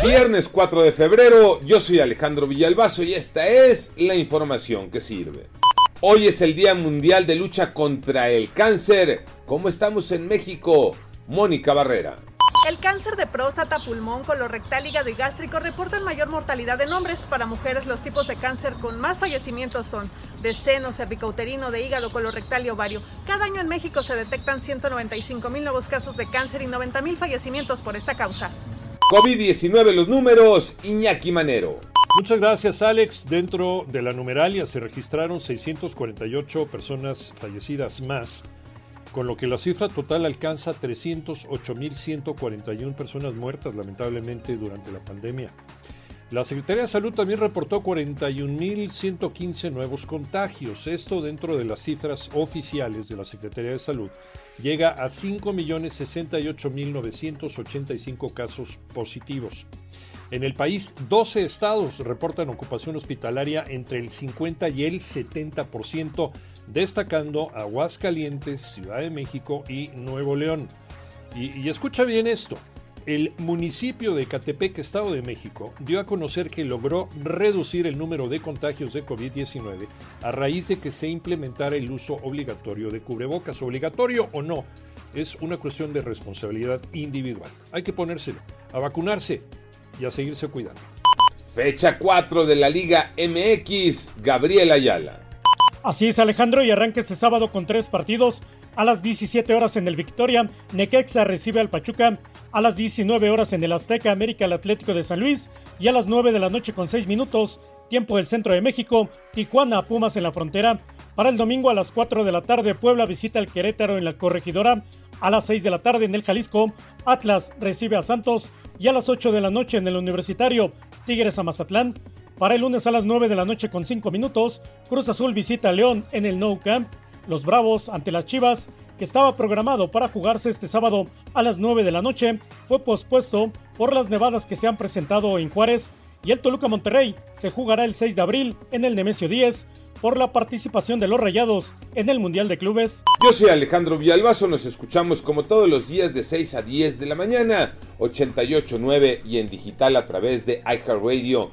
Viernes 4 de febrero, yo soy Alejandro Villalbazo y esta es la información que sirve. Hoy es el Día Mundial de Lucha contra el Cáncer. ¿Cómo estamos en México? Mónica Barrera. El cáncer de próstata, pulmón, colorectal, hígado y gástrico reportan mayor mortalidad en hombres. Para mujeres, los tipos de cáncer con más fallecimientos son de seno, cervicouterino, de hígado, colorectal y ovario. Cada año en México se detectan 195 mil nuevos casos de cáncer y 90 mil fallecimientos por esta causa. COVID-19 los números, Iñaki Manero. Muchas gracias Alex. Dentro de la numeralia se registraron 648 personas fallecidas más, con lo que la cifra total alcanza 308.141 personas muertas lamentablemente durante la pandemia. La Secretaría de Salud también reportó 41.115 nuevos contagios. Esto dentro de las cifras oficiales de la Secretaría de Salud llega a 5.068.985 casos positivos. En el país, 12 estados reportan ocupación hospitalaria entre el 50 y el 70%, destacando Aguascalientes, Ciudad de México y Nuevo León. Y, y, escucha bien esto. El municipio de Catepec, Estado de México, dio a conocer que logró reducir el número de contagios de COVID-19 a raíz de que se implementara el uso obligatorio de cubrebocas. Obligatorio o no, es una cuestión de responsabilidad individual. Hay que ponérselo, a vacunarse y a seguirse cuidando. Fecha 4 de la Liga MX, Gabriel Ayala. Así es Alejandro y arranca este sábado con tres partidos. A las 17 horas en el Victoria, Necaxa recibe al Pachuca. A las 19 horas en el Azteca, América al Atlético de San Luis. Y a las 9 de la noche con 6 minutos, tiempo del centro de México, Tijuana Pumas en la frontera. Para el domingo a las 4 de la tarde, Puebla visita al Querétaro en la corregidora. A las 6 de la tarde en el Jalisco, Atlas recibe a Santos. Y a las 8 de la noche en el Universitario, Tigres a Mazatlán. Para el lunes a las 9 de la noche con 5 minutos, Cruz Azul visita a León en el Nou Camp. Los Bravos ante las Chivas, que estaba programado para jugarse este sábado a las 9 de la noche, fue pospuesto por las nevadas que se han presentado en Juárez. Y el Toluca Monterrey se jugará el 6 de abril en el Nemesio 10 por la participación de los Rayados en el Mundial de Clubes. Yo soy Alejandro Villalbazo, nos escuchamos como todos los días de 6 a 10 de la mañana, 88.9 y en digital a través de iHeartRadio.